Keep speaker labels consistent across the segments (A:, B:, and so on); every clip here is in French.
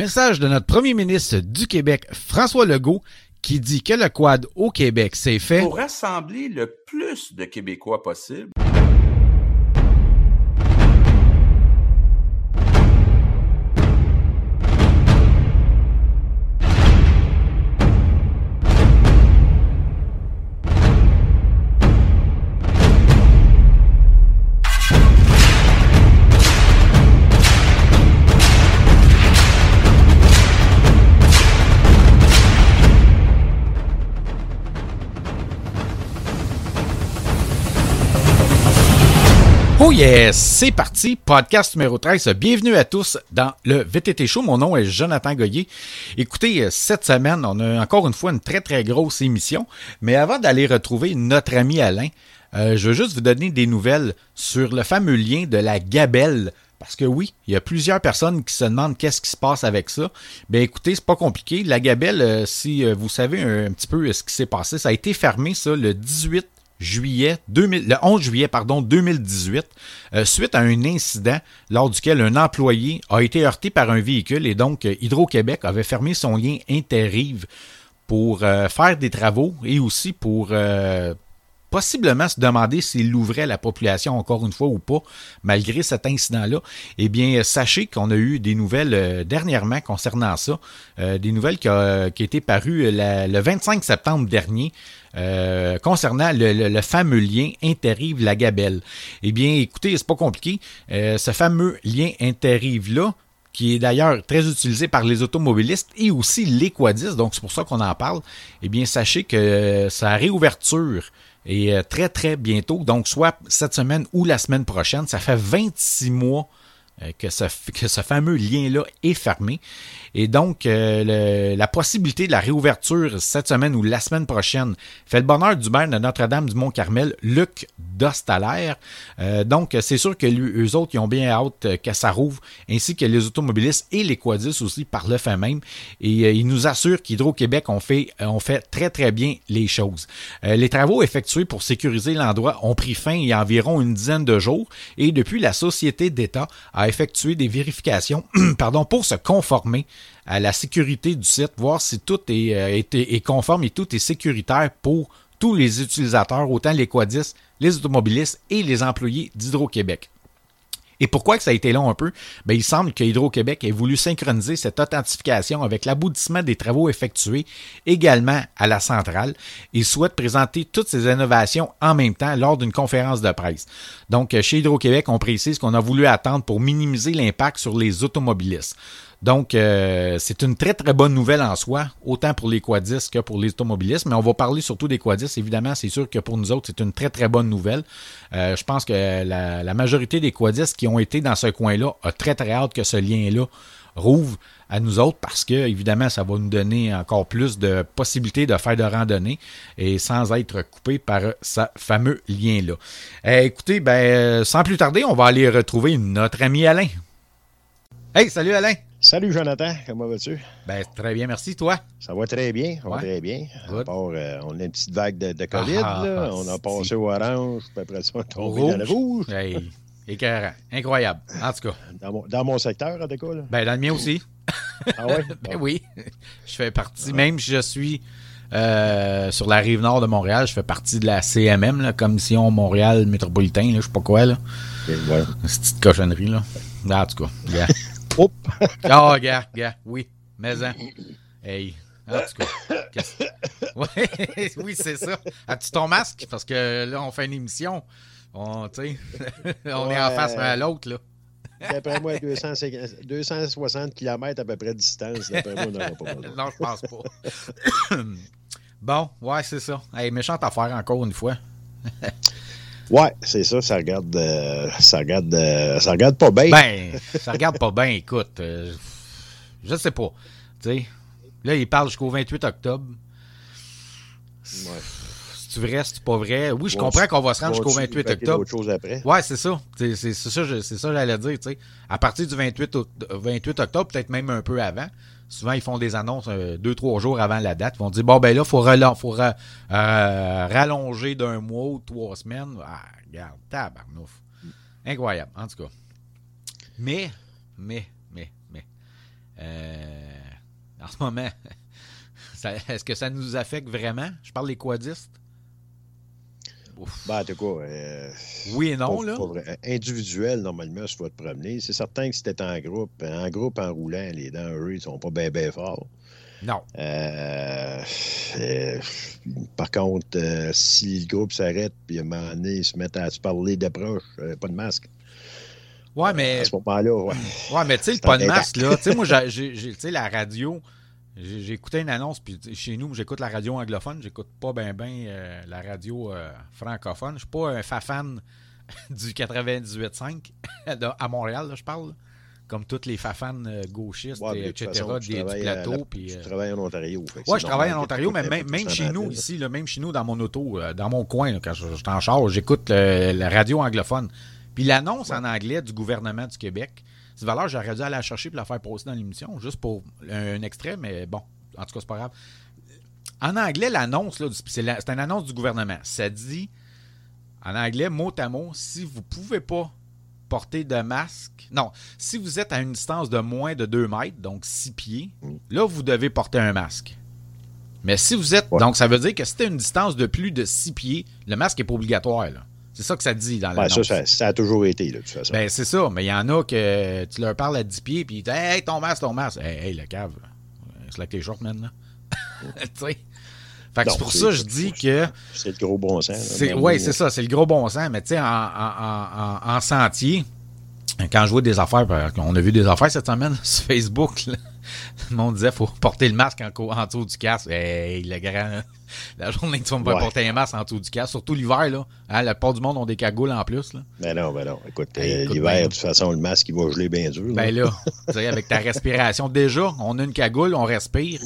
A: Message de notre premier ministre du Québec, François Legault, qui dit que le quad au Québec, c'est fait
B: pour rassembler le plus de Québécois possible.
A: C'est parti, podcast numéro 13. Bienvenue à tous dans le VTT Show. Mon nom est Jonathan Goyer. Écoutez, cette semaine, on a encore une fois une très très grosse émission. Mais avant d'aller retrouver notre ami Alain, euh, je veux juste vous donner des nouvelles sur le fameux lien de la gabelle. Parce que oui, il y a plusieurs personnes qui se demandent qu'est-ce qui se passe avec ça. Ben écoutez, c'est pas compliqué. La gabelle, euh, si euh, vous savez un, un, petit peu ce qui s'est passé, ça a été fermé ça le 18 juillet 2000, le 11 juillet pardon 2018 euh, suite à un incident lors duquel un employé a été heurté par un véhicule et donc euh, Hydro-Québec avait fermé son lien Interrive pour euh, faire des travaux et aussi pour possiblement se demander s'il ouvrait la population encore une fois ou pas, malgré cet incident-là, eh bien, sachez qu'on a eu des nouvelles dernièrement concernant ça, des nouvelles qui, ont été parues la, le 25 septembre dernier. Euh, concernant le, fameux lien Interrive-Lagabelle. Eh bien, écoutez, c'est pas compliqué. Euh, ce fameux lien Interrive-là, qui est d'ailleurs très utilisé par les automobilistes et aussi les quadistes, donc c'est pour ça qu'on en parle, eh bien, sachez que sa réouverture est très, très bientôt, donc soit cette semaine ou la semaine prochaine. Ça fait 26 mois que ce, que ce fameux lien-là est fermé. Et donc, euh, la possibilité de la réouverture cette semaine ou la semaine prochaine fait le bonheur du maire de Notre-Dame-du-Mont-Carmel, Luc Dostalaire. Euh, donc, c'est sûr que eux autres, ils ont bien hâte que ça rouvre, ainsi que les automobilistes et les quadistes aussi par le fait même. Et euh, ils nous assurent qu'Hydro-Québec ont fait, ont fait très, très bien les choses. Euh, les travaux effectués pour sécuriser l'endroit ont pris fin il y a environ une dizaine de jours et depuis, la Société d'État a effectué des vérifications pardon, pour se conformer à la sécurité du site, voir si tout est, euh, est, conforme et tout est sécuritaire pour tous les utilisateurs, autant les quadistes, les automobilistes et les employés d'Hydro-Québec. Et pourquoi que ça a été long un peu? Ben, il semble que Hydro-Québec ait voulu synchroniser cette authentification avec l'aboutissement des travaux effectués également à la centrale et souhaite présenter toutes ces innovations en même temps lors d'une conférence de presse. Donc, chez Hydro-Québec, on précise qu'on a voulu attendre pour minimiser l'impact sur les automobilistes. Donc, euh, c'est une très, très bonne nouvelle en soi, autant pour les quadistes que pour les automobilistes. Mais on va parler surtout des quadistes. Évidemment, c'est sûr que pour nous autres, c'est une très, très bonne nouvelle. Euh, je pense que la, la, majorité des quadistes qui ont été dans ce coin-là a très, très hâte que ce lien-là rouvre à nous autres parce que, évidemment, ça va nous donner encore plus de possibilités de faire de randonnée et sans être coupé par ce fameux lien-là. Euh, écoutez, ben, sans plus tarder, on va aller retrouver notre ami Alain. Hey, salut Alain!
C: Salut Jonathan, comment vas-tu?
A: Ben, très bien, merci. Toi?
C: Ça va très bien, ça va ouais. très bien. À part, euh, on a une petite vague de, de COVID, ah, là. Ah, on a passé au orange, puis après ça, on est tombé dans le rouge.
A: Hey, écœurant. Incroyable, en tout cas.
C: Dans mon, dans mon secteur, en tout cas, là.
A: Ben, dans le mien aussi.
C: ah ouais?
A: ben oui. Je fais partie, ah. même si je suis euh, sur la rive nord de Montréal, je fais partie de la CMM, la Commission Montréal Métropolitain, là, je sais pas quoi, là.
C: Ouais.
A: Cette petite cochonnerie, là. En tout cas, yeah.
C: Oups!
A: oh, gars, gars, oui, mais hein. Hey, en tout cas. Ouais, oui, c'est ça. As-tu ton masque? Parce que là, on fait une émission. On, on ouais. est en face à l'autre, là.
C: D'après moi, 250, 260 km à peu près de distance. D'après moi, on n'aura pas
A: non, je pense pas. bon, ouais, c'est ça. Hey, méchante affaire encore une fois.
C: Ouais, c'est ça, ça regarde, euh, ça regarde, euh, ça regarde pas bien.
A: Ben, ça regarde pas bien. Écoute, euh, je sais pas. Tu sais, là, il parle jusqu'au 28 octobre.
C: Ouais.
A: C'est vrai, c'est pas vrai? Oui, je bon, comprends qu'on va se rendre jusqu'au 28 octobre.
C: Chose après.
A: Ouais, c'est ça. C'est ça, c'est ça, j'allais dire. Tu sais, à partir du 28, 28 octobre, peut-être même un peu avant. Souvent, ils font des annonces euh, deux, trois jours avant la date. Ils vont dire bon ben là, faut, faut euh, rallonger d'un mois ou trois semaines. Ah, regarde, tabarnouf. Incroyable, en tout cas. Mais, mais, mais, mais. Euh, ce moment. Est-ce que ça nous affecte vraiment? Je parle des quadistes?
C: Ben, en tout cas, euh,
A: oui et non, là.
C: individuel, normalement, tu vas te promener. C'est certain que si tu en groupe, en groupe en roulant, les dents, eux, ils sont pas bien, bien forts.
A: Non.
C: Euh, euh, par contre, si le groupe s'arrête, puis à un moment donné, ils se mettent à se parler d'approche, pas de masque.
A: Ouais, mais.
C: à ce moment-là, ouais.
A: Ouais, mais tu sais, pas de masque, là. Tu sais, moi, j'ai, tu sais, la radio j'ai écouté une annonce, puis chez nous, j'écoute la radio anglophone, j'écoute pas bien ben, ben la radio euh, francophone. Je suis pas un fan du 98.5 à Montréal, je parle. Comme toutes les fafans euh, gauchistes, etc., du plateau.
C: puis, je travaille en Ontario.
A: Oui, je travaille en Ontario, mais même, chez nous, ici, même chez nous, dans mon auto, dans mon coin, quand je, je en charge, j'écoute la radio anglophone. Puis l'annonce en anglais du gouvernement du Québec, cette valeur, j'aurais dû aller la chercher pour la faire poster dans l'émission, juste pour un, extrait, mais bon, en tout cas, c'est pas grave. En anglais, l'annonce, c'est une annonce du gouvernement. Ça dit, en anglais, mot à mot, si vous pouvez pas porter de masque, non, si vous êtes à une distance de moins de 2 mètres, donc 6 pieds, là, vous devez porter un masque. Mais si vous êtes. Donc, ça veut dire que si tu une distance de plus de 6 pieds, le masque n'est pas obligatoire. Là. C'est ça que ça dit dans la
C: ça, ça, a toujours été, de toute façon.
A: Ben, c'est ça. Mais il y en a que tu leur parles à 10 pieds, puis ils disent Hey, ton masque, ton masque. Hey, hey le cave. C'est là que t'es short, maintenant. tu sais. Fait que c'est pour ça que je dis que.
C: C'est le gros bon sens.
A: Oui, c'est ça, c'est le gros bon sens. Mais tu sais, en, en, en, sentier, quand je vois des affaires, on a vu des affaires cette semaine sur Facebook, là, le monde disait faut porter le masque en, en dessous du casque. Hey, le grand. La journée que tu vas me porter un masque en dessous du casque, surtout l'hiver, là. Hein, la plupart du monde ont des cagoules en plus. Là.
C: Ben non, ben non. Écoute, euh, l'hiver, de toute façon, le masque, il va geler bien dur.
A: Ben là, tu sais, avec ta respiration, déjà, on a une cagoule, on respire.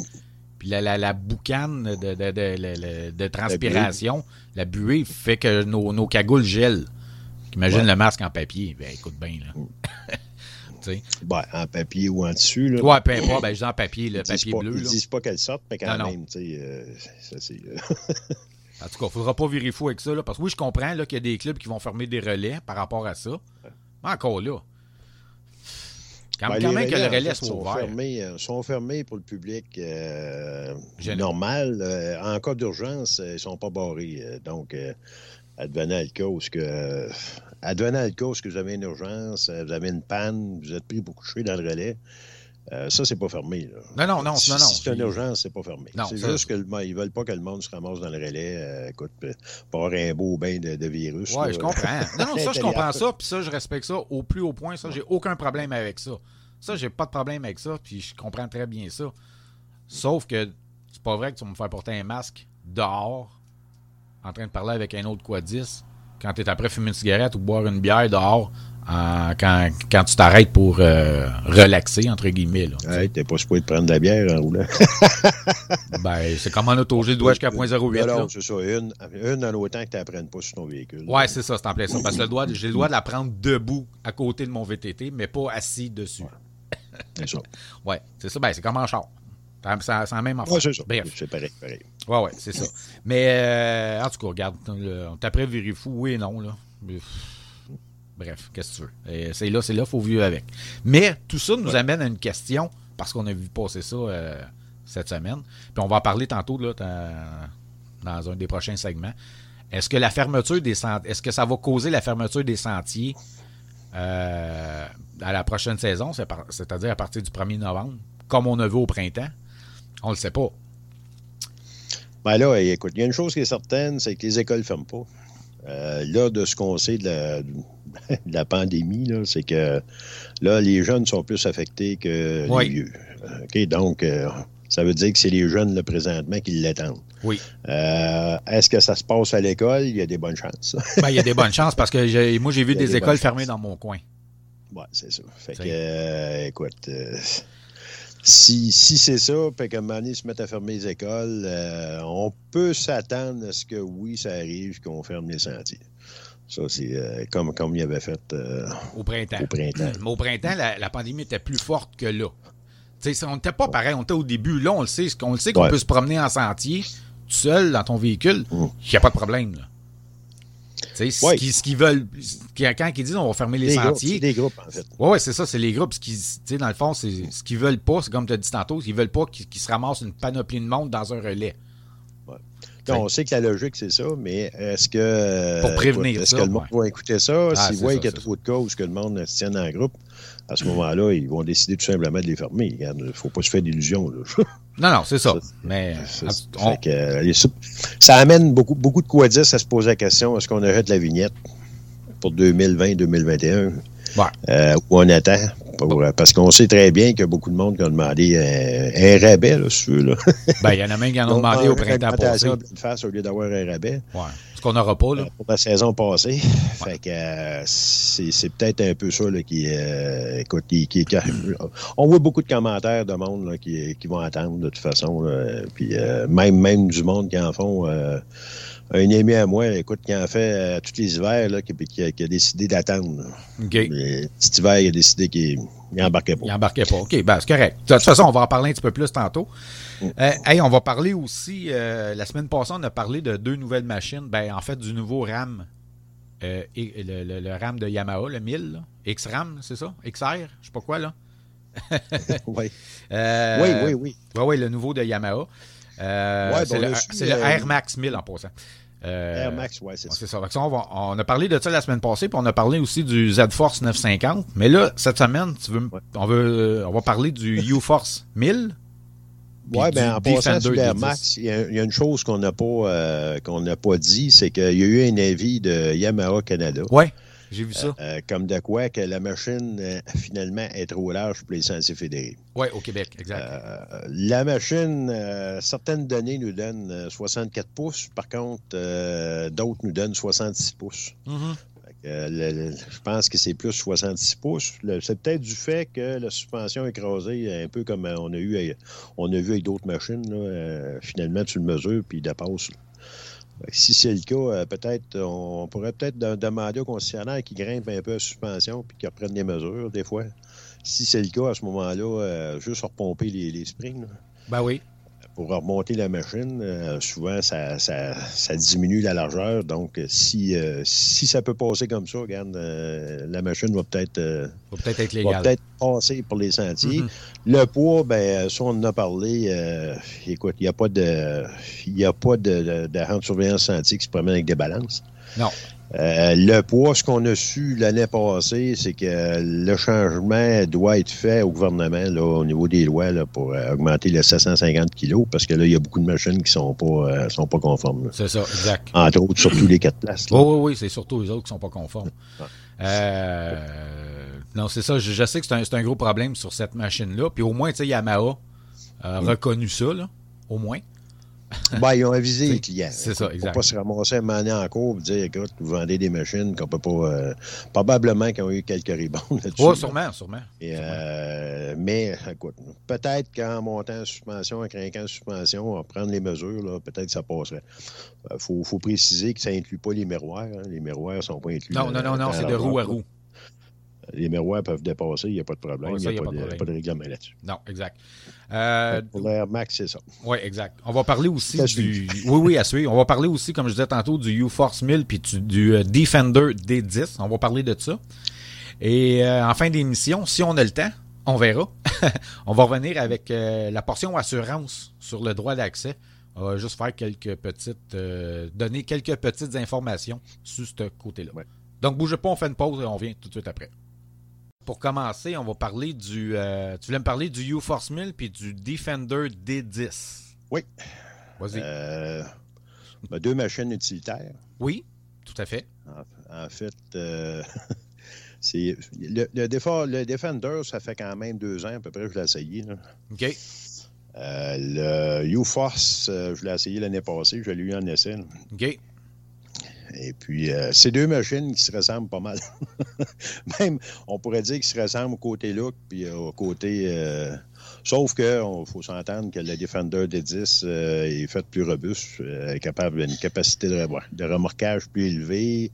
A: Puis la, la, la boucane de, de, de, de transpiration, la buée, fait que nos, nos cagoules gèlent. Imagine le masque en papier. Ben écoute bien, là. Mm.
C: Ben, en papier ou en dessus. Là.
A: Ouais, peu importe. Ben, je en papier, le papier
C: pas,
A: bleu.
C: Ils disent pas qu'elle sorte, mais quand même, tu sais, euh, ça c'est. Euh,
A: en tout cas, il ne faudra pas virer fou avec ça. Là, parce que oui, je comprends qu'il y a des clubs qui vont fermer des relais par rapport à ça. Mais encore là. Quand, ben, même que le relais soit
C: ouvert. Fermés, euh, sont fermés pour le public normal. en cas d'urgence, ils ne sont pas barrés. donc, advenant le cas où ce que advenant le cas que vous avez une urgence, euh, vous avez une panne, vous êtes pris pour coucher dans le relais, euh, ça, c'est pas fermé.
A: Non, non, non.
C: Si,
A: non,
C: c'est une urgence, c'est pas fermé. C'est juste qu'ils ne veulent pas que le monde se ramasse dans le relais, euh, écoute, pour avoir un beau bain de, virus.
A: Oui, je comprends. Non, non, ça, je comprends ça, puis ça, je respecte ça au plus haut point. Ça, j'ai aucun problème avec ça. Ça, j'ai pas de problème avec ça, puis je comprends très bien ça. Sauf que c'est pas vrai que tu vas me faire porter un masque dehors, en train de parler avec un autre quadis quand tu es après fumer une cigarette ou boire une bière dehors, quand, quand, tu t'arrêtes pour euh, relaxer, entre guillemets.
C: Là, ouais, t'es pas supposé de prendre de la bière en roulant.
A: ben, c'est comme en auto, j'ai le doigt jusqu'à 0.08.
C: Alors, c'est ça, une, une en autant que tu n'apprennes pas sur ton véhicule.
A: Ouais, c'est ça, c'est en plein ça. Parce que j'ai le droit de la prendre debout à côté de mon VTT, mais pas assis dessus.
C: C'est ça.
A: ouais, c'est ça. Ben, c'est comme en char. C'est la même
C: affaire. Ouais, c'est ça. C'est pareil, pareil.
A: Ouais, ouais, c'est ça. Mais euh, en tout cas, regarde, on t'après fou, oui et non, là. Bref, qu'est-ce que tu veux? C'est là, c'est là, il faut vivre avec. Mais tout ça nous amène à une question, parce qu'on a vu passer ça euh, cette semaine. Puis on va en parler tantôt là, dans un des prochains segments. Est-ce que la fermeture des sentiers, est-ce que ça va causer la fermeture des sentiers euh, à la prochaine saison, c'est-à-dire à partir du 1er novembre, comme on a vu au printemps? On le sait pas.
C: Ben là, écoute, il y a une chose qui est certaine, c'est que les écoles ne ferment pas. Euh, là, de ce qu'on sait de la, pandémie, c'est que là, les jeunes sont plus affectés que les vieux. OK, donc, euh, ça veut dire que c'est les jeunes, là, présentement, qui l'attendent.
A: Oui.
C: Euh, est-ce que ça se passe à l'école? Il y a des bonnes chances.
A: ben, il y a des bonnes chances parce que moi, j'ai vu des, écoles fermées dans mon coin.
C: Oui, c'est ça. Fait que, écoute, si, si c'est ça, puis qu'à un moment donné, ils se mettent à fermer les écoles, euh, on peut s'attendre à ce que oui, ça arrive qu'on ferme les sentiers. Ça, c'est euh, comme, comme il avait fait euh,
A: au printemps.
C: Au printemps,
A: Mais au printemps la, pandémie était plus forte que là. T'sais, on n'était pas pareil, on était au début. Là, on le sait, on le sait qu'on peut se promener en sentier tout seul dans ton véhicule. Mm. Il n'y a pas de problème. Là. Tu sais, ce
C: Ouais.
A: qu'ils ce qu'ils veulent, quand ils disent on va fermer les sentiers,
C: c'est des groupes, en fait.
A: Oui, ouais, c'est ça, c'est les groupes. Ce qui, dans le fond, c'est ce qu'ils veulent pas, c'est comme tu as dit tantôt, ils veulent pas qu'ils se ramassent une panoplie de monde dans un relais.
C: Non, on sait que la logique, c'est ça, mais est-ce que.
A: Pour prévenir
C: écoute, Est-ce que le monde
A: ouais.
C: va écouter ça?
A: Ah,
C: S'ils voient qu'il y a trop de cas ou que le monde se tienne en groupe, à ce moment-là, ils vont décider tout simplement de les fermer. Il ne faut pas se faire d'illusions.
A: Non, non, c'est ça.
C: Ça,
A: Mais
C: Ça, fait
A: on-
C: que, les sou- ça amène beaucoup, beaucoup de quoi dire à se poser la question est-ce qu'on arrête la vignette pour 2020-2021
A: Ouais.
C: euh, ou on attend? Pour- Parce qu'on sait très bien qu'il y a beaucoup de monde qui ont demandé euh, un rabais, là, si tu veux. Là.
A: ben, il y en a même qui en ont demandé au
C: une
A: printemps passé. Ouais.
C: pleine face au lieu d'avoir un rabais
A: Ce qu'on n'aura pas, là.
C: euh, pour la saison passée. Fait que euh, c'est c'est peut-être un peu ça là, qui, euh, écoute, qui, qui- qui- on voit beaucoup de commentaires de monde là, qui, qui vont attendre de toute façon. là. Puis euh, même même du monde qui en font. Un ami à moi, écoute, qui en fait euh, tous les hivers, là, qui, qui a, qui a décidé d'attendre. là.
A: OK.
C: Mais Cet hiver, il a décidé qu'il n'embarquait pas.
A: Il embarquait pas. OK, ben, c'est correct. De toute façon, on va en parler un petit peu plus tantôt. Euh, hey, on va parler aussi, euh, la semaine passée, on a parlé de deux nouvelles machines. Ben, en fait, du nouveau RAM. euh, et le, le- le RAM de Yamaha, le 1000, là. X-RAM, c'est ça? XR? Je sais pas quoi, là.
C: Oui, oui, oui, oui.
A: Oui, oui, le nouveau de Yamaha. Euh,
C: Ouais,
A: c'est
C: bon,
A: le, le
C: euh,
A: Air Max 1000 en passant. Euh,
C: Air Max, ouais, c'est ça.
A: ça. On, va- on a parlé de ça la semaine passée, puis on a parlé aussi du Z-Force 950. Mais là, cette semaine, tu veux,
C: Ouais.
A: on, veut, on va parler du U-Force 1000. puis
C: Oui,
A: du
C: bien, en passant sur l'Air
A: D10.
C: Max, il y, y a une chose qu'on n'a pas, euh, qu'on n'a pas dit, c'est qu'il y a eu un avis de Yamaha Canada.
A: Ouais, j'ai vu ça.
C: Euh, comme de quoi que la machine, euh, finalement, est trop large pour les sentiers fédérés.
A: Ouais, au Québec, exact.
C: Euh, la machine, euh, certaines données nous donnent euh, 64 pouces. Par contre, euh, d'autres nous donnent 66 pouces.
A: Mhm.
C: Euh, le- le- je pense que c'est plus 66 pouces. C'est peut-être du fait que la suspension écrasée, un peu comme euh, on a eu, euh, on a vu avec d'autres machines. là, euh, finalement, tu le mesures puis il dépasse. là. Si c'est le cas, euh, peut-être on pourrait peut-être de- demander au concessionnaire qui grimpe un peu la suspension puis qu'il reprenne des mesures des fois. Si c'est le cas, à ce moment-là, euh, juste repomper les, les springs.
A: Ben oui.
C: Pour remonter la machine, euh, souvent, ça, ça, ça diminue la largeur. Donc, euh, si, euh, si ça peut passer comme ça, regarde, euh, la machine va peut-être
A: peut-être être
C: va peut-être passer pour les sentiers.
A: Mhm.
C: Le poids, ben, ça, on en a parlé. écoute, il n'y a pas de il y a pas de, de, de surveillance sentier qui se promène avec des balances.
A: Non.
C: Euh, le poids, ce qu'on a su l'année passée, c'est que le changement doit être fait au gouvernement là, au niveau des lois là, pour euh, augmenter les 750 kilos, parce que là, il y a beaucoup de machines qui sont pas euh, sont pas conformes.
A: C'est ça, exact.
C: Entre autres, surtout les quatre places. là.
A: Oui, oui, oui, c'est surtout les autres qui sont pas conformes. Non, c'est ça. Je, je sais que c'est un, un gros problème sur cette machine-là. Puis au moins, tu sais, Yamaha a
C: Mm.
A: reconnu ça, là. Au moins.
C: Ben, ils ont avisé les clients.
A: C'est ça,
C: Pour
A: exact.
C: pas se ramasser un moment donné en cours et dire, écoute, vous vendez des machines qu'on peut pas. euh, probablement qu'ils ont eu quelques ribans là-dessus.
A: Oui,
C: là.
A: sûrement, sûrement.
C: Et, euh, mais, écoute, peut-être qu'en montant en suspension, en craquant en suspension, en prendre les mesures, peut-être que ça passerait. Il faut, faut préciser que ça inclut pas les miroirs. hein. Les miroirs ne sont pas inclus.
A: Non,
C: dans-
A: non, non, non, c'est de roue à roue.
C: Les miroirs peuvent dépasser, il n'y a pas de problème. Il n'y a,
A: a
C: pas,
A: de
C: règlement là-dessus.
A: Non, exact. Euh,
C: Pour l'Air Max, c'est ça.
A: oui, exact. On va parler aussi du. Oui, oui, à suivre. On va parler aussi, comme je disais tantôt, du U-Force 1000 puis du, euh, Defender D10. On va parler de ça. Et euh, en fin d'émission, si on a le temps, on verra. on va revenir avec la portion assurance sur le droit d'accès. On va juste faire quelques petites. donner quelques petites informations sur ce côté-là.
C: Ouais.
A: Donc, bougez pas, on fait une pause et on vient tout de suite après. Pour commencer, on va parler du. euh, tu voulais me parler du U-Force 1000 puis du Defender D10.
C: Oui.
A: Vas-y.
C: Euh, ben, deux machines utilitaires.
A: Oui, tout à fait.
C: En, en fait, euh, c'est le, le, Defender, ça fait quand même deux ans à peu près que je l'ai essayé. là.
A: OK.
C: Le U-Force, je l'ai essayé l'année passée, je l'ai eu en essai. là.
A: OK.
C: Et puis, euh, c'est deux machines qui se ressemblent pas mal. Même, on pourrait dire qu'ils se ressemblent au côté look, puis euh, au côté. euh, sauf que il faut s'entendre que le Defender D10 euh, est fait plus robuste, euh, est capable d'une capacité de, remorquage plus élevée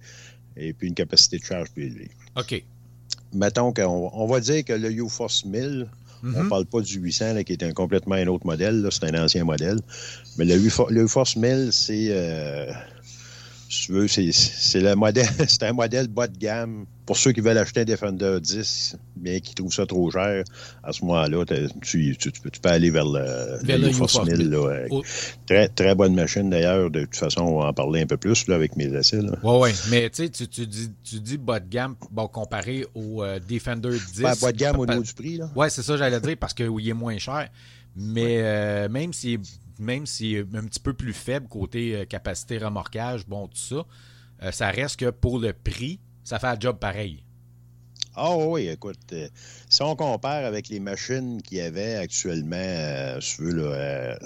C: et puis une capacité de charge plus élevée.
A: OK.
C: Mettons qu'on on va dire que le U-Force 1000,
A: Mhm.
C: on parle pas du 800, là, qui est un complètement un autre modèle. C'est un ancien modèle. Mais le, U-Force 1000, c'est. euh, tu veux, c'est, c'est le modèle, c'est un modèle bas de gamme. Pour ceux qui veulent acheter un Defender 10, mais qui trouvent ça trop cher, à ce moment-là, tu, tu, tu, peux, aller vers le,
A: Vers le
C: Force
A: UForce
C: 1000. là, ouais.
A: Oh.
C: Très, très bonne machine d'ailleurs. De toute façon, on va en parler un peu plus là, avec mes essais. là.
A: Ouais, ouais. Mais tu dis, tu dis bas de gamme, bon, comparé au euh, Defender 10.
C: Pas bas de gamme au niveau du prix.
A: Ouais, c'est ça, j'allais dire, parce qu'il est moins cher. Mais euh, même s'il est, même est un petit peu plus faible côté euh, capacité remorquage, bon, tout ça, euh, ça reste que pour le prix, ça fait un job pareil.
C: Ah oui, écoute, euh, si on compare avec les machines qu'il y avait actuellement, euh, si tu veux, là, euh,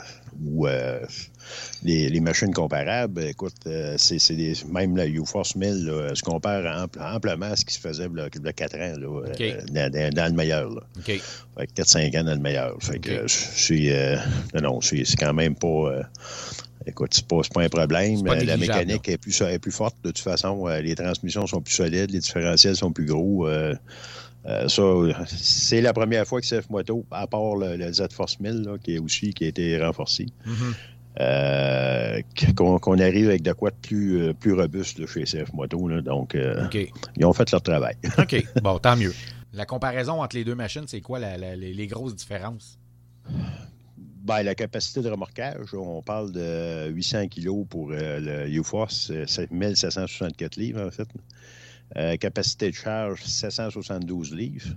C: ou euh, les, les machines comparables, écoute, c'est c'est des, même la UForce 1000 là, se compare ample- amplement à ce qui se faisait il y a 4 ans là, dans, dans- dans le meilleur. Là.
A: OK.
C: Fait que 4-5 ans dans le meilleur. Fait que
A: OK.
C: c'est non, non, c'est c'est quand même pas. Écoute, c'est pas, pas un problème.
A: Pas
C: Euh, la mécanique est plus, est plus forte de toute façon. Euh, les transmissions sont plus solides, les différentiels sont plus gros. Euh, euh, ça, c'est la première fois que CF Moto, à part le, le Z-Force 1000, là, qui est aussi qui a été renforcé,
A: Mhm.
C: euh, qu'on arrive avec de quoi de plus, plus robuste là, chez CF Moto. là. donc, ils ont fait leur travail.
A: OK. Bon, tant mieux. La comparaison entre les deux machines, c'est quoi la- la- les, les grosses différences?
C: Ben, la capacité de remorquage, on parle de 800 kg pour euh, le UForce, euh, c'est 1764 livres en fait. Euh, capacité de charge, 772 livres.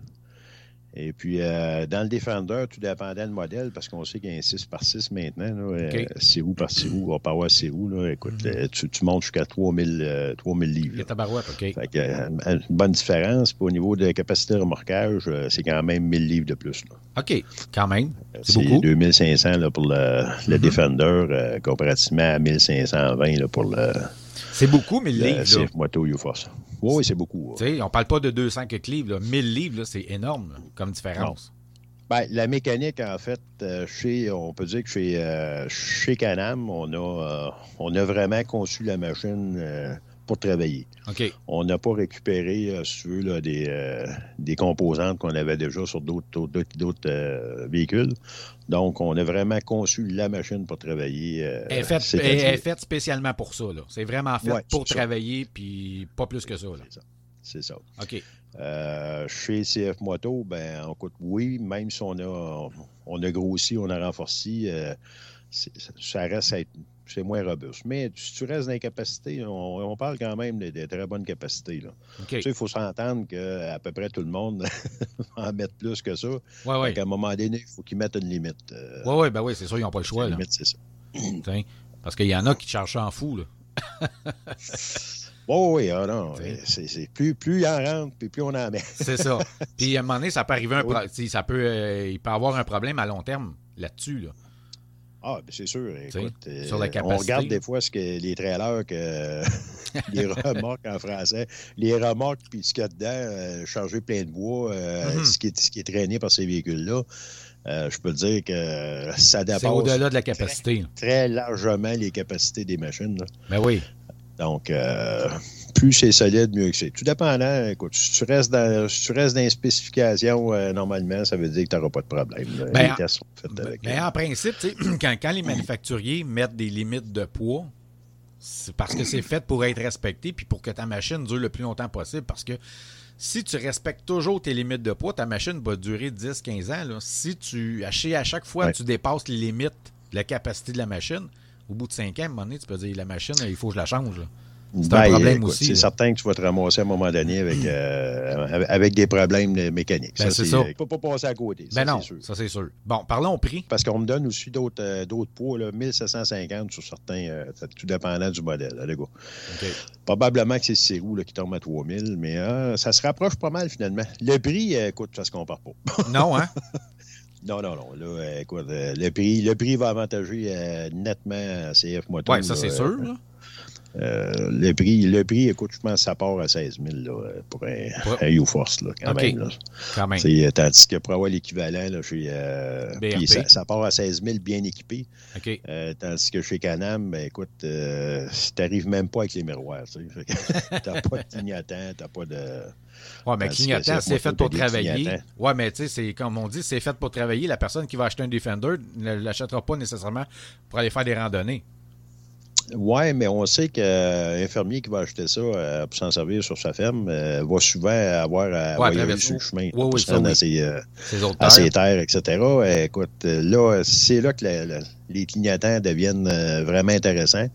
C: Et puis, euh, dans le Defender, tout dépendant du modèle, parce qu'on sait qu'il y a un 6 par 6 maintenant. Là, euh,
A: OK.
C: c'est où par c'est où, on peut avoir c'est où. Là, écoute,
A: Mhm.
C: euh, tu, tu montes jusqu'à 3000, euh, 3000 livres. Là.
A: OK.
C: Fait que, euh, une bonne différence. Puis au niveau de la capacité de remorquage, euh, c'est quand même 1000 livres de plus. Là.
A: OK. Quand même. C'est
C: C'est
A: beaucoup.
C: 2500 là, pour le, le
A: Mhm.
C: Defender, euh, comparativement à 1520 là, pour le,
A: C'est beaucoup, 1000
C: le
A: livres. là.
C: CF Moto UForce. Oui, oui, c'est beaucoup.
A: Tu sais, on parle pas de 200 quelques livres. Là. 1000 livres, c'est énorme là, comme différence.
C: Ben, la mécanique, en fait, euh, chez, on peut dire que chez, euh, chez Canam, on a, euh, on a vraiment conçu la machine pour travailler. On n'a pas récupéré, euh, si tu veux, là, des, euh, des composantes qu'on avait déjà sur d'autres euh, véhicules. Donc, on a vraiment conçu la machine pour travailler. euh,
A: Elle est faite,
C: c'est-à-dire-
A: elle est faite spécialement pour ça. là. C'est vraiment fait
C: Ouais,
A: pour
C: ça.
A: travailler, puis pas plus que ça. Là.
C: C'est ça. C'est ça.
A: OK.
C: Euh, chez CF Moto, ben, on coûte oui, même si on a, on a grossi, on a renforcé, euh, ça reste à être- c'est moins robuste. Mais si tu restes dans les capacités, on, on parle quand même de, de très bonnes capacités. Là. Tu sais, il faut s'entendre qu'à peu près tout le monde va en mettre plus que ça.
A: Ouais, ouais.
C: À un moment donné, il faut qu'ils mettent une limite. Euh,
A: ouais, ben oui, c'est sûr, ils n'ont pas le choix.
C: la
A: Là.
C: limite, c'est ça.
A: Parce qu'il y en a qui te cherchent en fou. Là.
C: Oh, oui, ah non, c'est, plus, plus il en rentre, puis plus on en met.
A: C'est ça. Puis à un moment donné, ça peut arriver un
C: Oui.
A: pro- ça peut, euh, il peut avoir un problème à long terme là-dessus. Là.
C: Ah, ben c'est sûr. Écoute, euh,
A: sur la
C: on regarde des fois ce que les trailers, que, les remorques en français, les remorques, puis ce qu'il y a dedans, euh, chargé plein de bois, euh,
A: Mhm.
C: ce, qui est, ce qui est traîné par ces véhicules-là, je peux te dire que ça dépasse
A: au-delà de la capacité.
C: très largement les capacités des machines. là.
A: Ben oui.
C: Donc, plus c'est solide, mieux que c'est. Tout dépendant, écoute, si tu restes dans, si tu restes dans les spécifications, euh, normalement, ça veut dire que tu n'auras pas de problème. là.
A: Ben,
C: les tests sont faits avec.
A: Mais en principe, quand, quand les manufacturiers mettent des limites de poids, c'est parce que c'est fait pour être respecté puis pour que ta machine dure le plus longtemps possible. Parce que si tu respectes toujours tes limites de poids, ta machine va durer 10-15 ans. là. Si tu, à chaque- à chaque fois
C: Ouais.
A: tu dépasses les limites de la capacité de la machine, au bout de 5 ans, à un moment donné, tu peux dire la machine, il faut que je la change. là. C'est un
C: Ben,
A: problème
C: écoute,
A: aussi,
C: C'est certain que tu vas te ramasser à un moment donné avec, euh, avec- des problèmes mécaniques.
A: Ben, c'est ça.
C: euh, Tu peux pas passer à côté. ça,
A: Ben non,
C: c'est sûr.
A: ça c'est sûr. Bon, parlons prix.
C: Parce qu'on me donne aussi d'autres euh, d'autres poids, là, 1750 sur certains, euh, ça- tout dépendant du modèle. là, les gars.
A: OK.
C: Probablement que c'est le Cérou là, qui tombe à 3000, mais euh, ça se rapproche pas mal finalement. Le prix, euh, écoute, ça se compare pas.
A: Non, hein?
C: non, non, non. Là, euh, écoute, euh, le, prix, le prix va avantager euh, nettement CF Moto.
A: Oui, ça c'est
C: euh,
A: sûr. là.
C: Euh, le prix, le prix, écoute, je pense que ça part à 16 000 là, pour un,
A: Ouais.
C: un U-Force, là, quand même. Là.
A: Quand même.
C: Euh, tandis que pour avoir l'équivalent euh, ça, ça part à 16 000 bien équipé. Euh, tandis que chez Canam, ben, écoute, t'arrives même pas avec les miroirs. T'as pas de clignotant, t'as pas de.
A: Ouais, mais clignotant, c'est fait pour travailler. Ouais, mais tu sais, c'est comme on dit, c'est fait pour travailler. La personne qui va acheter un Defender ne l'achètera pas nécessairement pour aller faire des randonnées.
C: Oui, mais on sait qu'un infirmier qui va acheter ça euh, pour s'en servir sur sa ferme euh, va souvent avoir à
A: Ouais,
C: voyager sur le chemin
A: Oui,
C: pour
A: oui,
C: se
A: ça, oui.
C: à ses, euh, à
A: terres.
C: etc. Euh, Écoute, euh, là, c'est là que la- la- les clignotants deviennent euh, vraiment intéressants.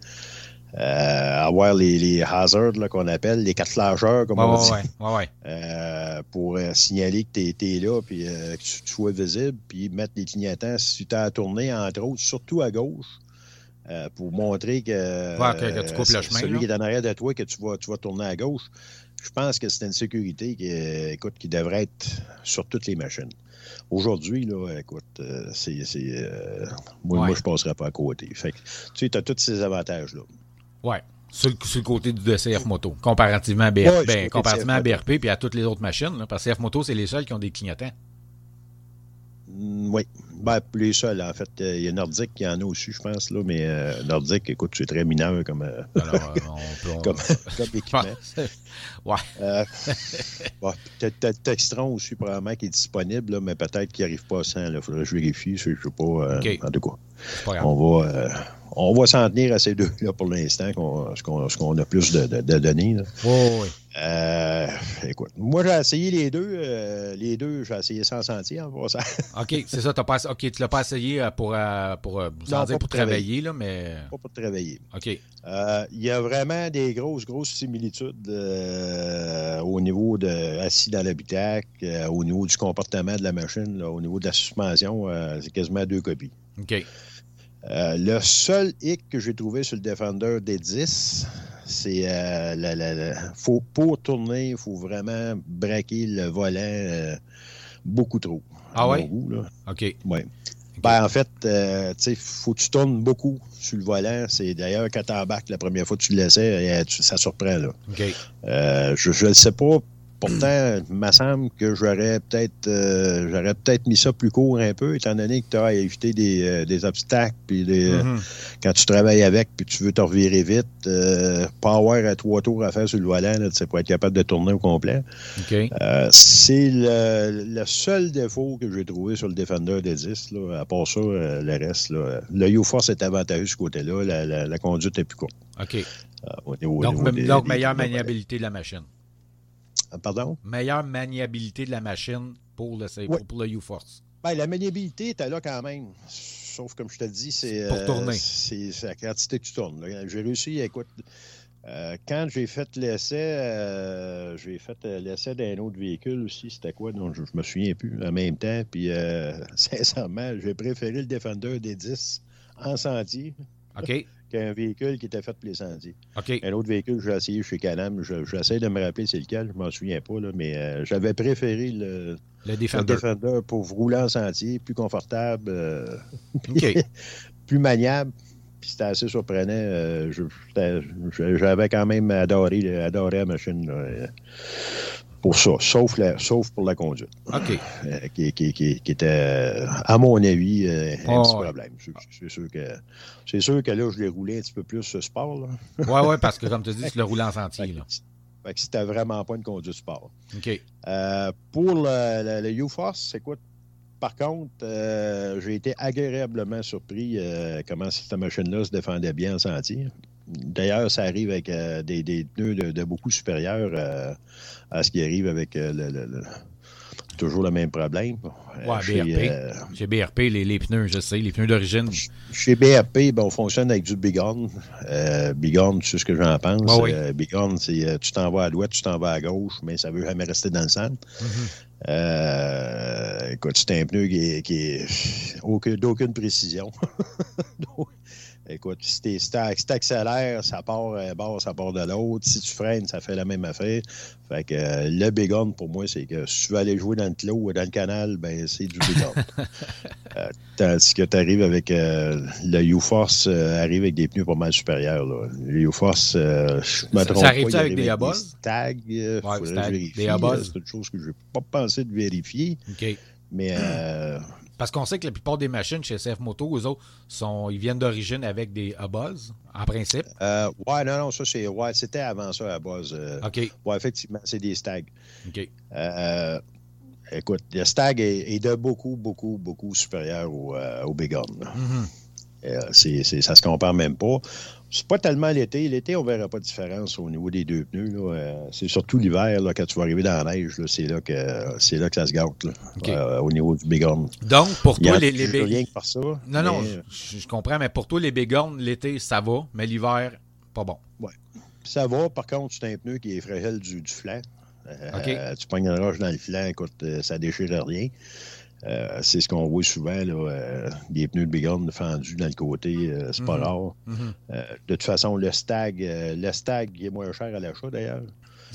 C: Euh, avoir les, les hazards qu'on appelle, les quatre flasheurs, comme
A: Ouais,
C: on dit,
A: ouais, ouais, ouais.
C: euh, pour euh, signaler que tu es, là puis euh, que tu, tu sois visible, puis mettre les clignotants si tu as à tourner, entre autres, surtout à gauche, euh, pour montrer que,
A: Ouais, que- que tu coupes le
C: euh,
A: chemin,
C: celui
A: là.
C: qui est en arrière de toi, que tu vas, tu vas tourner à gauche. Je pense que c'est une sécurité qui, euh, écoute, qui devrait être sur toutes les machines. Aujourd'hui, là, écoute, euh, c'est. euh, moi,
A: Ouais.
C: moi, je ne passerai pas à côté. Fait que, tu sais, as tous ces avantages-là.
A: Ouais. Sur le, sur le côté du DCF Moto, comparativement à, BR,
C: Ouais,
A: ben, comparativement à
C: CF
A: BRP puis à toutes les autres machines. là, parce que CF Moto, c'est les seuls qui ont des clignotants.
C: Mm, Oui. Ben, les seuls, en fait. euh, Il y a Nordic qui en a aussi, je pense, là, mais euh, Nordic, écoute, c'est très mineur comme, euh,
A: Alors, euh, on peut. on-
C: comme, comme équipement.
A: ouais.
C: Euh, bon, peut-être Textron aussi, probablement, qui est disponible, là, mais peut-être qu'il n'arrive pas à 100. Il faudrait que je vérifie. Je ne sais pas. euh,
A: OK.
C: En tout cas, on va, on va s'en tenir à ces deux-là pour l'instant, qu'on- ce qu'on ce qu'on a plus de, de- de données. là.
A: Ouais.
C: Euh, écoute, moi, j'ai essayé les deux. euh, les deux, j'ai essayé sans sentier en passant.
A: OK, c'est ça. T'as pas, ok, tu l'as pas essayé euh, pour, pour, sans
C: Non,
A: dire
C: pas
A: pour
C: pour
A: travailler, là, mais.
C: pas pour travailler.
A: OK.
C: Euh, il y a vraiment des grosses, grosses similitudes euh, au niveau de assis dans l'habitacle, euh, au niveau du comportement de la machine, là, au niveau de la suspension, euh, c'est quasiment deux copies.
A: OK.
C: Euh, le seul hic que j'ai trouvé sur le Defender D10, c'est euh, la- la- la- faut, pour tourner, il faut vraiment braquer le volant euh, beaucoup trop.
A: Ah ouais?
C: goût, là.
A: OK.
C: Ouais. Ben, en fait, euh, tu sais, faut que tu tournes beaucoup sur le volant. C'est d'ailleurs quand tu embarques la première fois que tu le laissais, ça surprend. Là.
A: OK.
C: Euh, je ne le sais pas. Pourtant, il me semble que j'aurais peut-être euh, j'aurais peut-être mis ça plus court un peu, étant donné que tu as à éviter des, euh, des obstacles, puis des, euh,
A: Mhm.
C: quand tu travailles avec, puis tu veux te revirer vite, euh, pas avoir à trois tours à faire sur le volant, là, sais, pour être capable de tourner au complet. C'est le, le seul défaut que j'ai trouvé sur le Defender de 10. Là. À part ça, le reste, là, le U-Force est avantageux de ce côté-là. La, la- la conduite est plus courte.
A: OK.
C: au niveau- au
A: Donc,
C: niveau
A: me-
C: des-
A: donc meilleure maniabilité de la machine.
C: Ah, Pardon?
A: Meilleure maniabilité de la machine pour le, pour, le U-Force.
C: Ben, la maniabilité était là quand même. Sauf, comme je te dis, c'est.
A: Pour
C: euh,
A: tourner.
C: C'est c'est la quantité que tu tournes. J'ai réussi, écoute. euh, quand j'ai fait l'essai, euh, j'ai fait euh, l'essai d'un autre véhicule aussi. C'était quoi? Donc, je, je me souviens plus en même temps. Puis, euh, sincèrement, j'ai préféré le Defender des 10 en sentier
A: OK.
C: Qu'un véhicule qui était fait pour les sentiers.
A: OK.
C: Un autre véhicule que j'ai essayé chez Canam, je- j'essaie de me rappeler c'est lequel, je m'en souviens pas, là, mais euh, j'avais préféré le,
A: Le
C: le
A: Defender.
C: Pour rouler en sentier, plus confortable, euh, plus maniable. Puis c'était assez surprenant. euh, J'avais quand même adoré, adoré la machine là, pour ça, sauf, la- sauf pour la conduite,
A: OK.
C: euh, qui, qui- qui- qui était, euh, à mon avis, euh, un petit problème. C'est- sûr, que, c'est sûr que là, je l'ai roulé un petit peu plus ce sport. Là.
A: Ouais, ouais, parce que comme tu dis, tu le roules en sentier. Là.
C: Fait que c'était vraiment pas une conduite sport.
A: OK.
C: Euh, pour le, le, le U-Force, écoute, par contre, j'ai été agréablement surpris comment cette machine-là se défendait bien en sentier. D'ailleurs, ça arrive avec euh, des, des pneus de, de beaucoup supérieurs euh, à ce qui arrive avec euh, le, le- le- toujours le même problème.
A: Ouais,
C: chez,
A: BRP. Chez BRP, les, les pneus, je sais, les pneus d'origine.
C: chez BRP, ben, on fonctionne avec du Bighorn. Bighorn, tu sais ce que j'en pense.
A: Ah oui.
C: Bighorn, c'est tu t'en vas à droite, tu t'en vas à gauche, mais ça veut jamais rester dans le centre.
A: Mhm.
C: Euh, écoute, c'est un pneu qui est, qui est aucun- d'aucune précision. Écoute, si tu accélères, ça part d'un bord, ça part de l'autre. Si tu freines, ça fait la même affaire. Fait que euh, le Bighorn, pour moi, c'est que si tu veux aller jouer dans le clos ou dans le canal, ben c'est du Bighorn. Euh, tandis que tu arrives avec euh, le U-Force, euh, arrive avec des pneus pas mal supérieurs. Là. Le U-Force, euh, je me trompe
A: ça
C: il
A: avec
C: arrive
A: des
C: euh,
A: Ouais, des.
C: C'est une chose que je n'ai pas pensé de vérifier.
A: OK.
C: Mais euh,
A: Parce qu'on sait que la plupart des machines chez SF Moto, eux autres, sont, ils viennent d'origine avec des Abos, en principe.
C: euh, ouais, non, non, ça c'est. Ouais, c'était avant ça à base. euh,
A: OK.
C: Ouais, effectivement, c'est des stags.
A: OK.
C: Euh, écoute, le stag est, est de beaucoup, beaucoup, beaucoup supérieur au, euh, au Bighorn. là.
A: Mhm.
C: Euh, c'est, c'est- ça se compare même pas. C'est pas tellement l'été. L'été, on verra pas de différence au niveau des deux pneus. là. Euh, c'est surtout l'hiver, là, quand tu vas arriver dans la neige, là, c'est, là que, c'est là que ça se gâte, là, euh, au niveau du bighorn.
A: Donc, pour toi, les, les big-
C: rien que par ça.
A: Non, non, je, je comprends, mais pour toi, les bigornes, l'été, ça va, mais l'hiver, pas bon.
C: Ça va, par contre, c'est un pneu qui est fragile du, du flanc. Euh, tu pognes une roche dans le flanc, écoute, ça déchire rien. Euh, c'est ce qu'on voit souvent, là, euh, des pneus de bighorn fendus dans le côté, euh, c'est pas
A: Mhm.
C: rare.
A: Mhm.
C: Euh, de toute façon, le stag, euh, le stag est moins cher à l'achat d'ailleurs,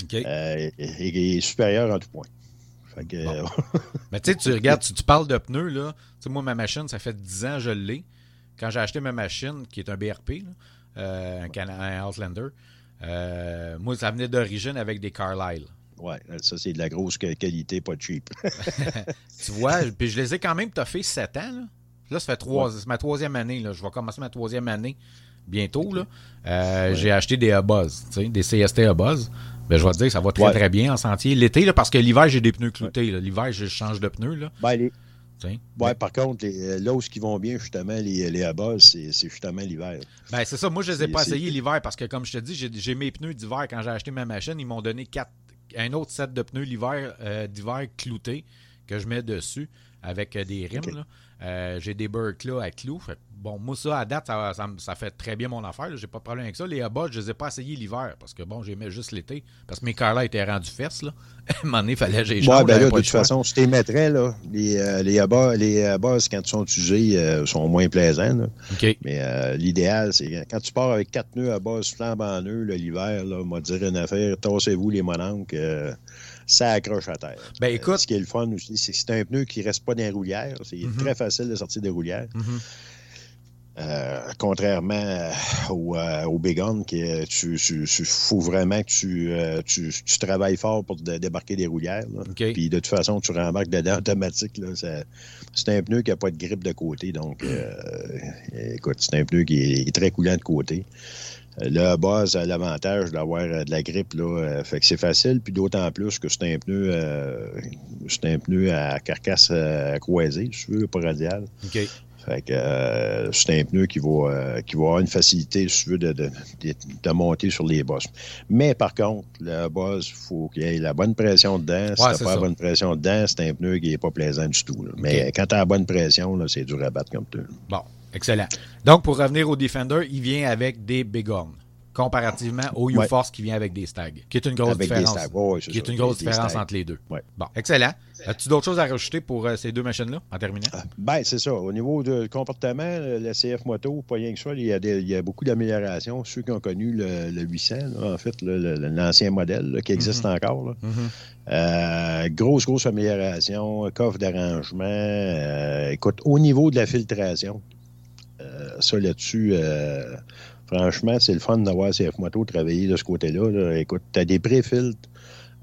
A: OK.
C: euh, et, et est supérieur en tout point. Fait que,
A: Bon.
C: euh,
A: Mais tu sais, tu regardes, tu, tu parles de pneus, là. Moi, ma machine, ça fait 10 ans que je l'ai. Quand j'ai acheté ma machine, qui est un BRP, là, euh, un, un Outlander, euh, moi, ça venait d'origine avec des Carlisle.
C: Ouais, ça c'est de la grosse qualité, pas cheap.
A: Tu vois, puis je les ai quand même toffés 7 ans. Là, Là, ça fait trois, c'est ma troisième année. Là. Je vais commencer ma troisième année bientôt. Là. Euh, J'ai acheté des sais, des CST A-Buzz. Ben, je vais te dire, ça va très,
C: Ouais.
A: très bien en sentier. L'été, parce que l'hiver, j'ai des pneus cloutés. L'hiver, je change de pneus. Là,
C: Ben, les- ouais, par contre, les, euh, là où ce qui vont bien, justement, les, les c'est justement l'hiver.
A: Ben, c'est ça. Moi, je les ai pas essayés l'hiver parce que, comme je te dis, j'ai- j'ai mes pneus d'hiver. Quand j'ai acheté ma machine, ils m'ont donné quatre, un autre set de pneus l'hiver, euh, d'hiver cloutés que je mets dessus avec euh, des rimes. Là. Euh, j'ai des Berkla à clous. Fait bon, moi, ça, à date, ça, ça fait très bien mon affaire. J'ai pas de problème avec ça. Les abats, je les ai pas essayés l'hiver parce que, bon, j'aimais juste l'été. Parce que mes cars-là étaient rendus fesses. Là. à un moment donné, il fallait que j'y
C: Ouais, ben là, de toute façon, tu les mettrais, là, les, euh, les abats, les abats, quand ils sont utilisés, euh, sont moins plaisants. là. Mais euh, l'idéal, c'est quand tu pars avec quatre nœuds à base flambant nœuds l'hiver, là, m'a dire une affaire, tassez-vous les mononcles, euh, ça accroche à terre.
A: Ben,
C: Euh,
A: écoute-
C: ce qui est le fun aussi, c'est que c'est un pneu qui reste pas dans les roulières. C'est
A: Mhm.
C: très facile de sortir des roulières.
A: Mhm.
C: Euh, contrairement euh, au, euh, au Bégon, qui euh, tu, tu, tu- faut vraiment que tu, euh, tu, tu travailles fort pour dé- débarquer des roulières. Puis de toute façon, tu rembarques dedans automatique. C'est un pneu qui n'a pas de grippe de côté. Donc, écoute, c'est un pneu qui est, qui est très coulant de côté. Le base a l'avantage d'avoir euh, de la grippe. Là, euh, fait que c'est facile. Puis d'autant plus que c'est un pneu euh, c'est un pneu à carcasse euh, croisée, si tu veux, pas radial.
A: OK.
C: Fait que euh, c'est un pneu qui va, qui va avoir une facilité, si tu veux, de, de, de- de monter sur les bosses. Mais par contre, le boss, il faut qu'il y ait la bonne pression dedans. Si
A: Ouais,
C: t'as pas
A: ça.
C: la bonne pression dedans, c'est un pneu qui n'est pas plaisant du tout. là. Mais quand tu as la bonne pression, là, c'est dur à battre comme pneu.
A: Bon, excellent. Donc, pour revenir au Defender, il vient avec des Bighorn, comparativement au
C: Ouais.
A: U-Force qui vient avec des Stag, qui est une grosse
C: Avec des
A: différence.
C: Stag, ouais, c'est
A: qui est une grosse
C: des- des
A: différence entre les deux.
C: Ouais.
A: Bon, excellent. As-tu d'autres choses à rajouter pour euh, ces deux machines-là, en terminant?
C: Ah, Ben, c'est ça. Au niveau du comportement, le- la CF Moto, pas rien que ça, il y a, des- il y a beaucoup d'améliorations. Ceux qui ont connu le, le 800, là, en fait, l'ancien modèle là, qui existe encore. là.
A: Mhm.
C: Euh, grosse, grosse amélioration, coffre d'arrangement. euh, écoute, au niveau de la filtration, ça là-dessus, euh, franchement, c'est le fun d'avoir CF Moto travailler de ce côté-là. là. Écoute, tu as des pré-filtres.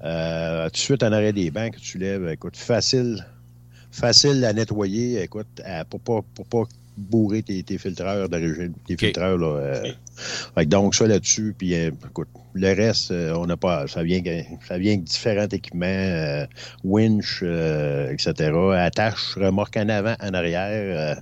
C: euh, tout en arrêt des bancs que tu lèves. Écoute, facile, facile à nettoyer. Écoute, pour pas, pour pas bourrer tes, tes filtreurs d'origine. Tes filtreurs, là. euh, donc, ça là-dessus, puis euh, écoute, le reste, euh, on n'a pas. Ça vient, ça vient avec différents équipements, winch, etc. Attache, remorque en avant, en arrière,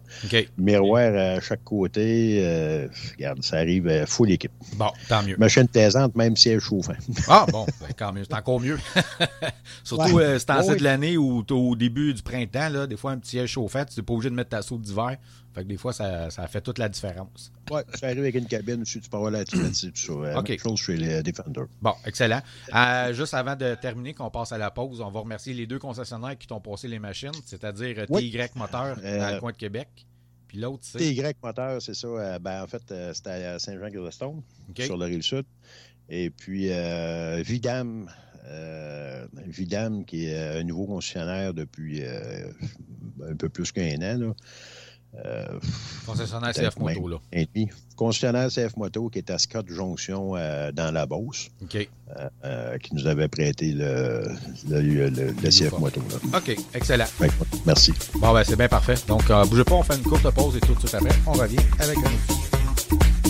C: miroir à chaque côté. regarde, ça arrive full équipe.
A: Bon, tant mieux.
C: Machine taisante, même si elle est chauffant.
A: Ah, bon, ben, quand mieux. C'est encore mieux. Surtout
C: Ouais.
A: c'est en
C: Ouais,
A: ce
C: oui.
A: de l'année ou au début du printemps, là, des fois, un petit siège chauffant, tu n'es pas obligé de mettre ta soupe d'hiver. Fait que des fois, ça, ça fait toute la différence.
C: ouais, ça arrive avec une cabine aussi, tu peux avoir la climatisée, tout ça. Euh,
A: OK.
C: Même chose chez les Defender.
A: Bon, excellent. Euh, juste avant de terminer, qu'on passe à la pause, on va remercier les deux concessionnaires qui t'ont passé les machines, c'est-à-dire euh,
C: Oui.
A: TY Moteur
C: Euh,
A: dans le coin de Québec. Puis l'autre, c'est?
C: TY moteur, c'est ça. euh, ben, en fait, euh, c'était à Saint-Jean-Gilestone,
A: OK.
C: sur la rive sud. Et puis, euh, Vidam, euh, Vidam, qui est euh, un nouveau concessionnaire depuis euh, un peu plus qu'un an, là. Euh,
A: Concessionnaire
C: peut-être
A: CF Moto, là.
C: un et demi. Concessionnaire CF Moto, qui est à Scott Jonction euh, dans la Beauce,
A: OK.
C: euh, qui nous avait prêté le, le, le- le- le CF. Moto. là.
A: OK, excellent.
C: Merci.
A: Bon, ben, c'est bien parfait. Donc, euh, bougez pas, on fait une courte pause et tout de suite après, on revient avec un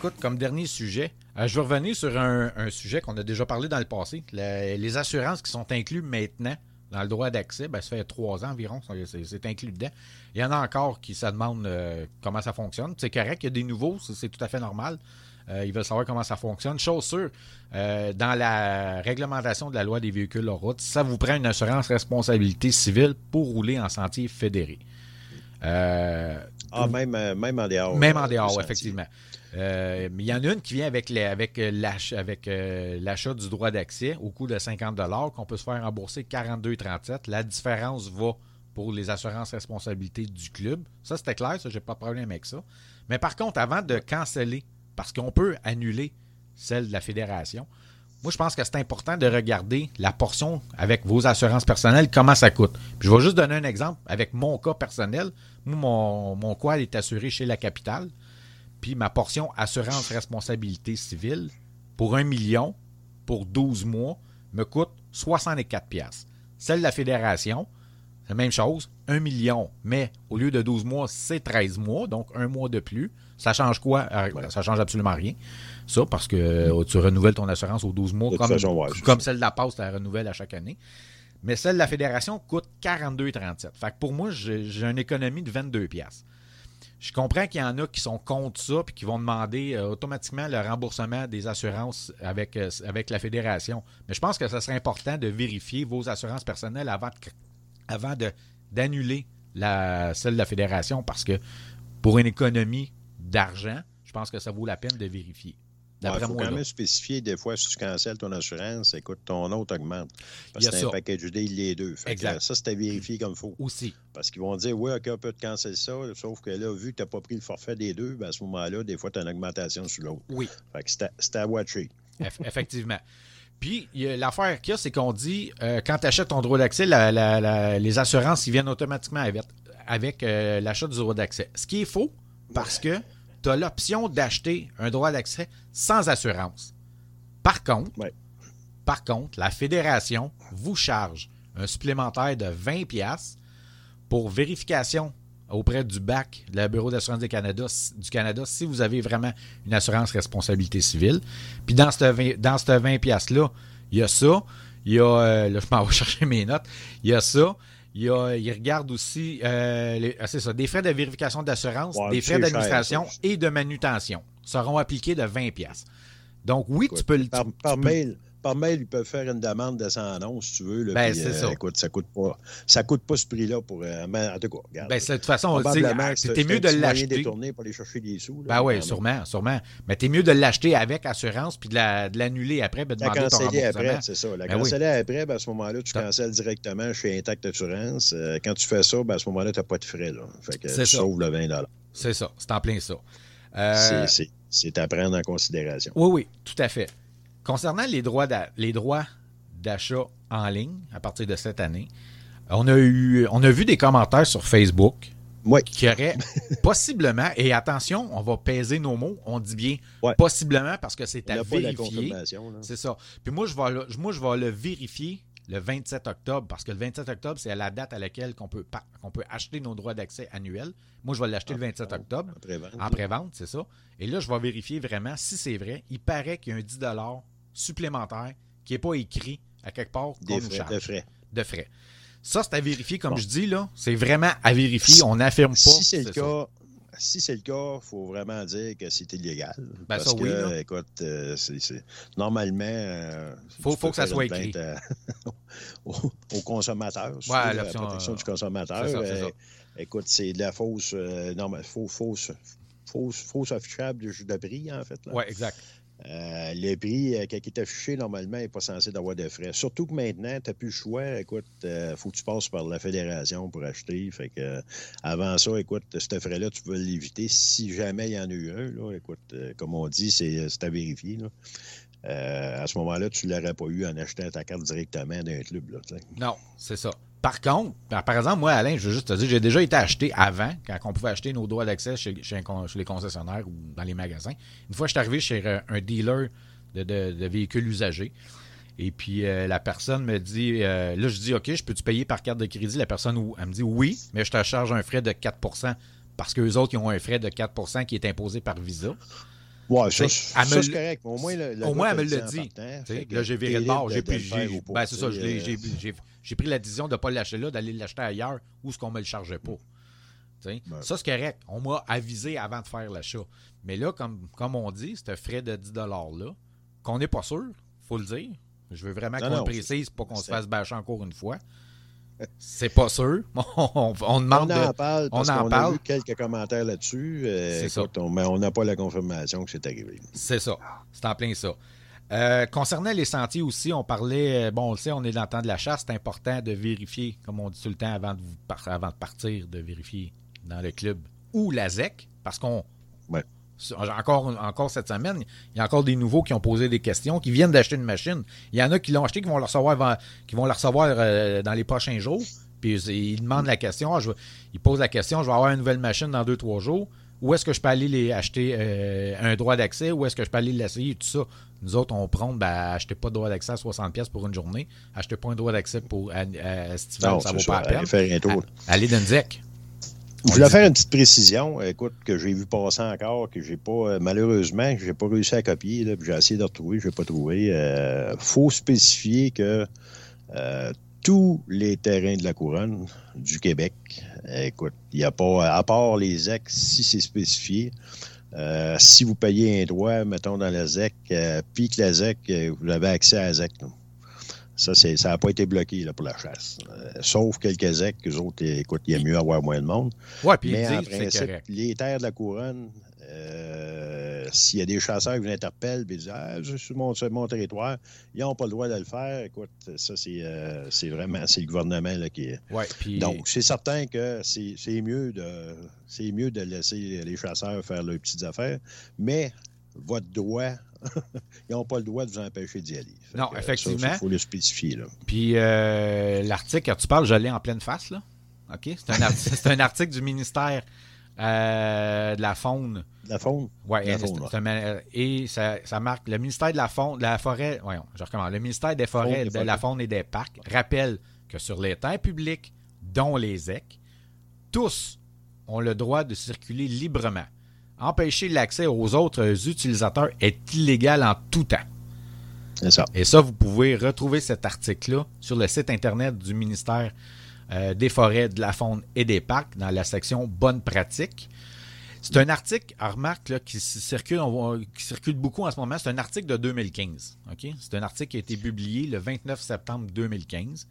A: écoute, comme dernier sujet, euh, je vais revenir sur un, sujet qu'on a déjà parlé dans le passé. les assurances qui sont incluses maintenant dans le droit d'accès, ben, ça fait trois ans environ, c'est inclus dedans. Il y en a encore qui se demandent euh, comment ça fonctionne. C'est correct, il y a des nouveaux, c'est tout à fait normal. Euh, ils veulent savoir comment ça fonctionne. Chose sûre, euh, dans la réglementation de la loi des véhicules hors route, ça vous prend une assurance responsabilité civile pour rouler en sentier fédéré.
C: ah, même, même en dehors.
A: Même en dehors, effectivement. Mais il y en a une qui vient avec, avec l'achat du droit d'accès au coût de 50 qu'on peut se faire rembourser 42,37. La différence va pour les assurances responsabilité du club. Ça, c'était clair, ça, j'ai pas de problème avec ça. Mais par contre, avant de canceller, parce qu'on peut annuler celle de la fédération, moi, je pense que c'est important de regarder la portion avec vos assurances personnelles, comment ça coûte. je vais juste donner un exemple avec mon cas personnel. Mon, mon est assuré chez la capitale. Puis ma portion assurance responsabilité civile pour un million pour 12 mois me coûte 64 pièces. Celle de la fédération, la même chose, 1 million, mais au lieu de 12 mois, c'est 13 mois, donc un mois de plus. Ça change quoi? Euh, ça change absolument rien. Ça, parce que euh, tu renouvelles ton assurance aux 12 mois, comme, comme celle de la Poste, tu la renouvelles à chaque année. Mais celle de la Fédération coûte 42,37. Fait que pour moi, j'ai une économie de 22 pièces. Je comprends qu'il y en a qui sont contre ça et qui vont demander euh, automatiquement le remboursement des assurances avec, avec la fédération. Mais je pense que ce serait important de vérifier vos assurances personnelles avant de avant d'annuler celle de la fédération parce que pour une économie d'argent, je pense que ça vaut la peine de vérifier.
C: Il faut quand même spécifier des fois si tu cancelles ton assurance, écoute, ton autre augmente. Parce que c'est un package deal les deux. exact. ça, c'est à vérifier comme il faut.
A: Aussi.
C: Parce qu'ils vont dire, oui, OK, on peut te canceller ça, sauf que là, vu que tu n'as pas pris le forfait des deux, ben, à ce moment-là, des fois, tu as une augmentation sur l'autre.
A: Oui.
C: Fait que c'est à, à watcher.
A: Effectivement. Puis l'affaire qu'il y a, c'est qu'on dit, euh, quand tu achètes ton droit d'accès, les assurances, ils viennent automatiquement avec, euh, l'achat du droit d'accès. Ce qui est faux, parce que tu as l'option d'acheter un droit d'accès sans assurance. Par contre, par contre, la fédération vous charge un supplémentaire de 20$ pour vérification auprès du BAC, le Bureau d'assurance du Canada, du Canada, si vous avez vraiment une assurance responsabilité civile. Puis dans ce 20, dans 20 pièces-là, il y a ça. Il y a, euh, là, je m'en vais chercher mes notes. Il y a ça. Il, y a, il regarde aussi, euh, ah, c'est ça, des frais de vérification d'assurance, des frais d'administration et de manutention seront appliqués de 20 pièces. Donc oui, tu peux le...
C: Par, mail par mail, ils peuvent faire une demande de 111 si tu veux.
A: ben, c'est
C: ça. Euh, écoute, ça coûte pas, ça coûte pas ce prix-là pour. Euh, en tout cas, regarde.
A: Ben, de toute façon, c'était mieux de l'acheter.
C: détourné pour aller chercher des sous.
A: ben oui, sûrement, sûrement. Mais t'es mieux de l'acheter avec assurance puis de l'annuler après, ben, de
C: la canceller après, c'est ça. La ben canceller après, ben, à ce moment-là, tu cancelles directement chez Intact Assurance. Euh, quand tu fais ça, ben, à ce moment-là, tu n'as pas de frais. Là. Fait que tu sauves le 20
A: C'est ça. C'est en plein ça.
C: C'est à prendre en considération.
A: Oui, oui, tout à fait. Concernant les droits d'achat en ligne à partir de cette année, on a, eu, on a vu des commentaires sur Facebook qui auraient possiblement, et attention, on va peser nos mots, on dit bien possiblement parce que c'est à vérifier. C'est ça. Puis moi je, vais, moi, je vais le vérifier le 27 octobre, parce que le 27 octobre, c'est la date à laquelle on peut, qu'on peut acheter nos droits d'accès annuels. Moi, je vais l'acheter le 27 octobre. En pré-vente. c'est ça. Et là, je vais vérifier vraiment si c'est vrai. Il paraît qu'il y a un 10 supplémentaire qui n'est pas écrit à quelque part charge.
C: De frais.
A: De frais. Ça, c'est à vérifier, comme je dis, là. C'est vraiment à vérifier. On n'affirme pas. Si
C: c'est le cas, si c'est le cas, il faut vraiment dire que c'est illégal. Ben, parce que, écoute, euh, normalement. Il
A: euh, faut, faut que ça soit écrit.
C: au, consommateur, ouais, la protection du consommateur. Euh, écoute, c'est de la fausse, fausse, fausse, fausse, fausse affichable de prix, en fait.
A: Oui, exact.
C: Euh, le prix, euh, qui est affiché, normalement, n'est pas censé d'avoir de frais. Surtout que maintenant, tu n'as plus le choix. Écoute, il euh, faut que tu passes par la fédération pour acheter. Fait que, avant ça, écoute, ce frais-là, tu peux l'éviter si jamais il y en a eu un. Là. Écoute, comme on dit, c'est à vérifier. à ce moment-là, tu ne l'aurais pas eu en achetant ta carte directement d'un club.
A: Non, c'est ça. Par contre, par exemple, moi, Alain, je veux juste te dire, j'ai déjà été acheté avant, quand on pouvait acheter nos droits d'accès chez, les concessionnaires ou dans les magasins. Une fois, je suis arrivé chez un dealer de, véhicules usagés. Et puis, euh, la personne me dit, euh, là, je dis, OK, je peux-tu payer par carte de crédit? La personne, elle me dit, oui, mais je te charge un frais de 4% parce qu'eux autres, ils ont un frais de 4% qui est imposé par Visa.
C: Ouais, ça, ça, c'est correct. mais Au moins, le, le
A: Au moins, elle me
C: en
A: dit.
C: partant,
A: Là, j'ai viré de bord. J'ai
C: le
A: ben, c'est ça,
C: t'sais,
A: je l'ai-
C: euh,
A: j'ai j'ai- pris la décision de ne pas l'acheter là, d'aller l'acheter ailleurs où ce qu'on me le chargeait pas.
C: Ouais.
A: Ça, c'est correct. On m'a avisé avant de faire l'achat. Mais là, comme, comme on dit, c'est un frais de 10 là, qu'on n'est pas sûr, faut le dire. Je veux vraiment qu'on le précise pour qu'on se fasse bâcher encore une fois. C'est pas sûr. On, on
C: On
A: demande
C: en
A: de-
C: parle
A: on en
C: a
A: parle.
C: vu quelques commentaires là-dessus. euh,
A: C'est ça.
C: écoute, on- mais on n'a pas la confirmation que c'est arrivé.
A: C'est ça. C'est en plein ça. Euh, concernant les sentiers aussi, on parlait, euh, bon, on le sait, on est dans le temps de la chasse, c'est important de vérifier, comme on dit tout le temps avant de, vous par- avant de partir, de vérifier dans le club ou la ZEC, parce qu'on.
C: Ouais.
A: Encore, encore cette semaine, il y a encore des nouveaux qui ont posé des questions, qui viennent d'acheter une machine. Il y en a qui l'ont acheté, qui vont la recevoir, avant- qui vont la recevoir euh, dans les prochains jours. Puis ils demandent la question, ah, je ils posent la question, je vais avoir une nouvelle machine dans deux, trois jours. Où est-ce que je peux aller les acheter euh, un droit d'accès? Où est-ce que je peux aller l'essayer? Tout ça. Nous autres, on prend, ben, achetez pas de droit d'accès à 60$ pièces pour une journée. Achetez pas un droit d'accès pour à, à Estival,
C: Non,
A: ça vaut pas la peine.
C: Faire un tour.
A: À- Allez dans ZEC.
C: Je voulais faire une petite précision, écoute, que j'ai vu passer encore, que j'ai pas, euh, malheureusement, j'ai pas réussi à copier, là, puis j'ai essayé de retrouver, je n'ai pas trouvé. Euh, faut spécifier que euh, tous les terrains de la couronne du Québec, écoute, il n'y a pas, à part les ZEC, si c'est spécifié, euh, si vous payez un droit, mettons, dans la ZEC, euh, puis que la ZEC, euh, vous avez accès à la ZEC. là. Ça, c'est, ça n'a pas été bloqué là, pour la chasse. Euh, sauf quelques ZEC, eux autres, écoute, il y a mieux avoir moins de monde.
A: Ouais, puis
C: Mais
A: ils disent
C: principe, les terres de la couronne, euh, s'il y a des chasseurs qui vous interpellent et disent Ah, c'est sur mon, sur mon territoire, ils n'ont pas le droit de le faire. Écoute, ça, c'est euh, c'est vraiment c'est le gouvernement là, qui est.
A: Ouais, puis
C: Donc, c'est certain que c'est c'est mieux de c'est mieux de laisser les chasseurs faire leurs petites affaires, mais votre droit, ils n'ont pas le droit de vous empêcher d'y aller. Fait
A: Non, effectivement.
C: Il faut le spécifier. Là.
A: Puis euh, l'article, quand tu parles, je l'ai en pleine face, là. OK? C'est un, arti- c'est un article du ministère euh, de la Faune.
C: La faune? La
A: et- et ça, ça marque le ministère de la faune, de la forêt. Voyons, je recommence. Le ministère des forêts, de la faune et des parcs rappelle que sur les terres publiques, dont les ZEC, tous ont le droit de circuler librement. Empêcher l'accès aux autres utilisateurs est illégal en tout temps.
C: C'est ça.
A: Et ça, vous pouvez retrouver cet article-là sur le site Internet du ministère euh, des Forêts, de la Faune et des Parcs dans la section Bonnes pratiques. C'est un article, remarque, là, qui circule, on va- qui circule beaucoup en ce moment. C'est un article de 2015. ok? C'est un article qui a été publié le 29 septembre 2015.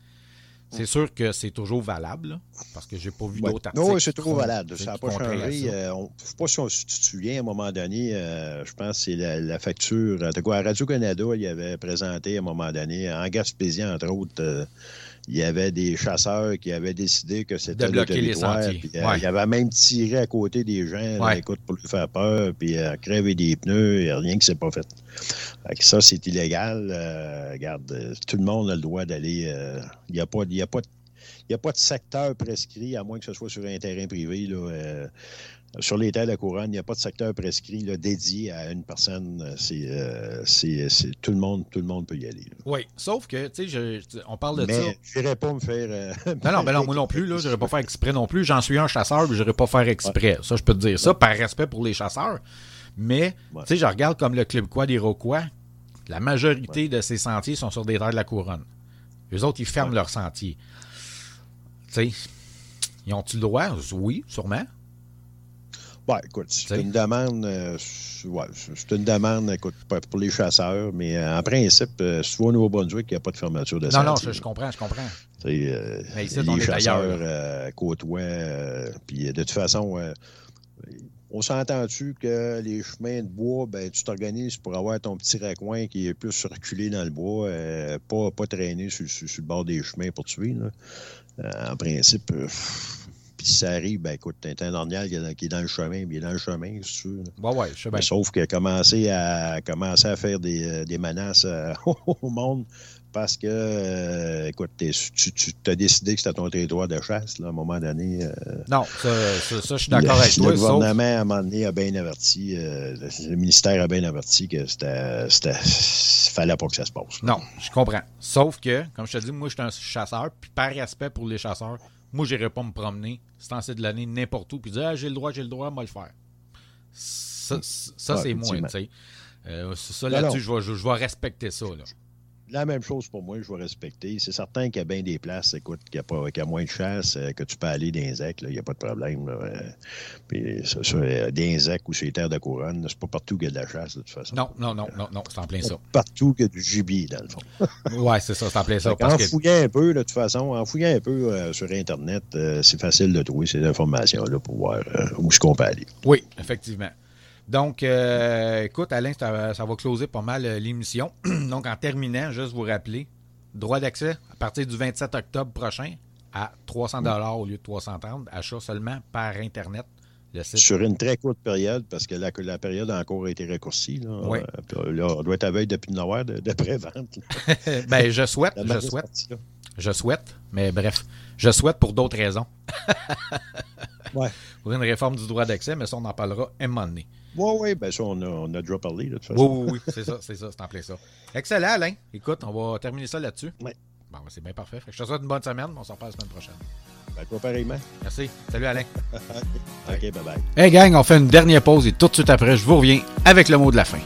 A: C'est sûr que c'est toujours valable, là, parce que j'ai pas vu
C: Ouais.
A: d'autres articles.
C: Non, c'est
A: font-
C: valable.
A: qui
C: Ça n'a pas changé. Euh, on- je ne sais pas si, on- te souviens, à un moment donné, euh, je pense que c'est la, la facture. En tout cas, à Radio-Canada, il avait présenté à un moment donné, en Gaspésie, entre autres, euh, il y avait des chasseurs qui avaient décidé que c'était
A: De
C: le
A: bloquer les sentiers.
C: puis, euh,
A: Ouais.
C: Il avait même tiré à côté des gens,
A: Ouais.
C: écoute, pour lui faire peur, puis euh, crever des pneus, il n'y a rien qui s'est pas fait. Fait que ça, c'est illégal. Euh, regarde, tout le monde a le droit d'aller. euh, Il n'y a pas, il y a pas de il n'y a pas de secteur prescrit, à moins que ce soit sur un terrain privé. Là, euh, sur les terres de la couronne, il n'y a pas de secteur prescrit là, dédié à une personne. C'est, euh, c'est, tout, le monde, tout le monde peut y aller. là.
A: Oui, sauf que, tu sais, on parle de ça.
C: Mais je n'irais pas me faire. euh,
A: Non, non, ben non, moi non plus, là, je pas faire exprès non plus. J'en suis un chasseur, puis je n'irai pas faire exprès. Ça, je peux te dire ça, par respect pour les chasseurs. Mais,
C: Ouais.
A: tu sais, je regarde comme le Club Quoi d'Iroquois, la majorité de ces sentiers sont sur des terres de la couronne. Les autres, ils ferment leurs sentiers. Tu sais, ils ont-tu le droit? Oui, sûrement.
C: Ouais, écoute, c'est une demande. euh, c'est- ouais, c'est une demande, écoute, pour les chasseurs, mais euh, en principe, euh, si tu vas au Nouveau-Brunswick, il n'y a pas de fermeture de
A: Non, non, je, comprends, je comprends.
C: Euh,
A: Mais ici,
C: les chasseurs côtoient. puis de toute façon, on s'entend-tu que les chemins de bois, ben, tu t'organises pour avoir ton petit raccoin qui est plus reculé dans le bois, pas, pas traîner sur, sur- sur le bord des chemins pour tuer. là. En principe, puis si ça arrive, ben écoute, t'as un ornial qui est dans, le chemin, puis il est dans le chemin, si tu veux. là.
A: Ouais, je sais bien.
C: Sauf que commencer à commencer à faire des, euh, des menaces euh, au monde parce que, euh, écoute, tu, tu as décidé que c'était ton territoire de chasse, là, à un moment donné. euh,
A: Non, ça, ça, ça, je suis
C: le,
A: d'accord avec
C: le
A: toi. sauf-
C: gouvernement, à un moment donné, a bien averti, euh, le, le ministère a bien averti que c'était, c'était, fallait pas que ça se passe.
A: Non, je comprends. Sauf que, comme je te dis, moi, je suis un chasseur, puis par respect pour les chasseurs, moi, j'irai pas me promener, c'est en de l'année, n'importe où, puis dire, ah, j'ai le droit, j'ai le droit, moi le faire. ça, ça
C: Ouais,
A: c'est moi, tu sais. Euh, ça, là-dessus, je vais, je, je vais respecter ça, là.
C: La même chose pour moi, je vais respecter. C'est certain qu'il y a bien des places, écoute, qu'il y qu'il y a moins de chasse, euh, que tu peux aller dans les il n'y a pas de problème. là. Euh, Puis ça, ça, euh, dans les ou sur les terres de couronne, c'est pas partout qu'il y a de la chasse, de toute façon.
A: Non, non, non, non, non, c'est en plein ça.
C: Partout qu'il y a du gibier, dans le fond.
A: Ouais, c'est ça, c'est en plein ça. Parce
C: en
A: que,
C: fouillant un peu, là, de toute façon, en fouillant un peu euh, sur Internet, euh, c'est facile de trouver ces informations-là pour voir euh, où est-ce qu'on peut aller.
A: oui, effectivement. Donc, euh, écoute, Alain, ça, ça va closer pas mal euh, l'émission. Donc, en terminant, juste vous rappeler, droit d'accès à partir du 27 octobre prochain à 300 dollars au lieu de 330, achat seulement par Internet. Le site.
C: Sur une très courte période, parce que la, la période a encore été raccourcie. Là,
A: Oui.
C: Euh, là, on doit être à veille depuis une heure de, de pré-vente.
A: ben, je souhaite, je souhaite, je souhaite, mais bref, je souhaite pour d'autres raisons.
C: Ouais.
A: Pour une réforme du droit d'accès, mais ça, on en parlera un moment donné.
C: Oui, oui, bien ça, on a, on a déjà parlé, là, de toute
A: Oui,
C: façon.
A: oui, oui, c'est ça, c'est ça, c'est en plein ça. Excellent, Alain. Écoute, on va terminer ça là-dessus.
C: Ouais.
A: Bon, ben, c'est bien parfait. Fait que je te souhaite une bonne semaine. On s'en reparle la semaine prochaine.
C: Ben, toi, pareillement.
A: Merci. Salut, Alain.
C: OK, bye-bye.
A: Hey, gang, on fait une dernière pause et tout de suite après, je vous reviens avec le mot de la fin.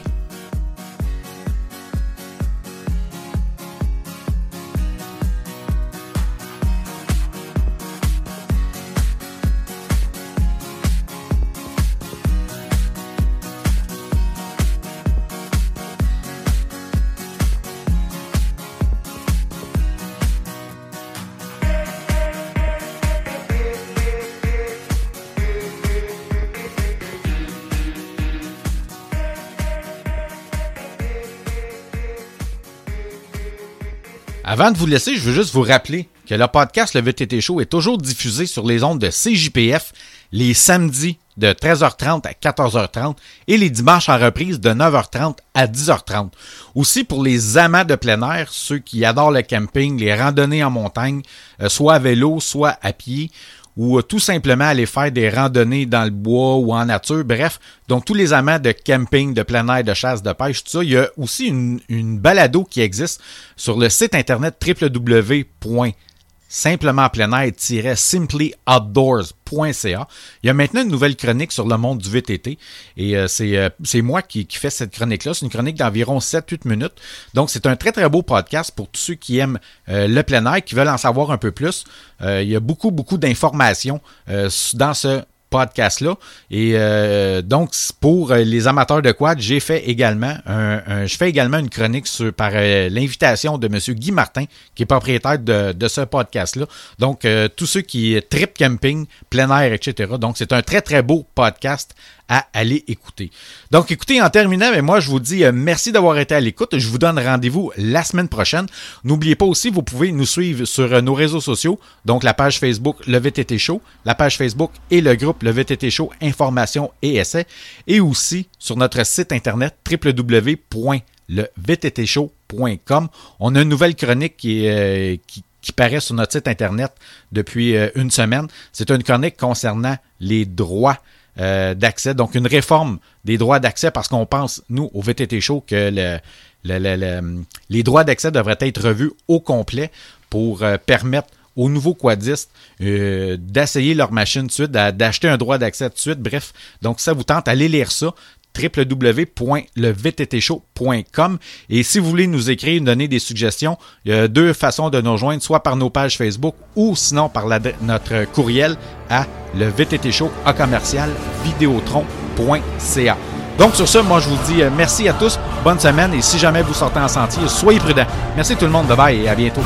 A: Avant de vous laisser, je veux juste vous rappeler que le podcast Le VTT Show est toujours diffusé sur les ondes de CJPF les samedis de 13h30 à 14h30 et les dimanches en reprise de 9h30 à 10h30. Aussi pour les amants de plein air, ceux qui adorent le camping, les randonnées en montagne, euh, soit à vélo, soit à pied, ou euh, tout simplement aller faire des randonnées dans le bois ou en nature. Bref, donc tous les amants de camping, de plein air, de chasse, de pêche, tout ça. Il y a aussi une, une balado qui existe sur le site internet www.simplement plein air-simplyoutdoors.ca. Il y a maintenant une nouvelle chronique sur le monde du VTT et euh, c'est euh, c'est moi qui, qui fais cette chronique-là. C'est une chronique d'environ 7-8 minutes. Donc c'est un très très beau podcast pour tous ceux qui aiment euh, le plein air, qui veulent en savoir un peu plus. Il y a beaucoup beaucoup d'informations dans ce podcast-là. Et euh, donc, pour euh, les amateurs de quad, j'ai fait également un, je fais également une chronique sur, par euh, l'invitation de M. Guy Martin, qui est propriétaire de, ce podcast-là. Donc, tous ceux qui trip camping, plein air, etc. Donc, c'est un très, très beau podcast à aller écouter. Donc, écoutez, en terminant, mais moi, je vous dis euh, merci d'avoir été à l'écoute. Je vous donne rendez-vous la semaine prochaine. N'oubliez pas aussi, vous pouvez nous suivre sur euh, nos réseaux sociaux, donc la page Facebook Le VTT Show, la page Facebook et le groupe Le VTT Show Information et Essais, et aussi sur notre site internet www.levttshow.com. On a une nouvelle chronique euh, qui, paraît sur notre site internet depuis une semaine. C'est une chronique concernant les droits euh, d'accès, donc une réforme des droits d'accès parce qu'on pense, nous, au VTT Show, que le, le- le- le- les droits d'accès devraient être revus au complet pour euh, permettre aux nouveaux quadistes euh, d'essayer leur machine de suite, d'a- d'acheter un droit d'accès de suite. Bref, donc ça vous tente, allez lire ça www.levttshow.com et si vous voulez nous écrire, nous donner des suggestions, il y a deux façons de nous rejoindre, soit par nos pages Facebook ou sinon par notre courriel à le à commercial. Donc sur ce, moi je vous dis euh, merci à tous, bonne semaine et si jamais vous sortez en sentier, soyez prudents. Merci tout le monde, bye bye et à bientôt.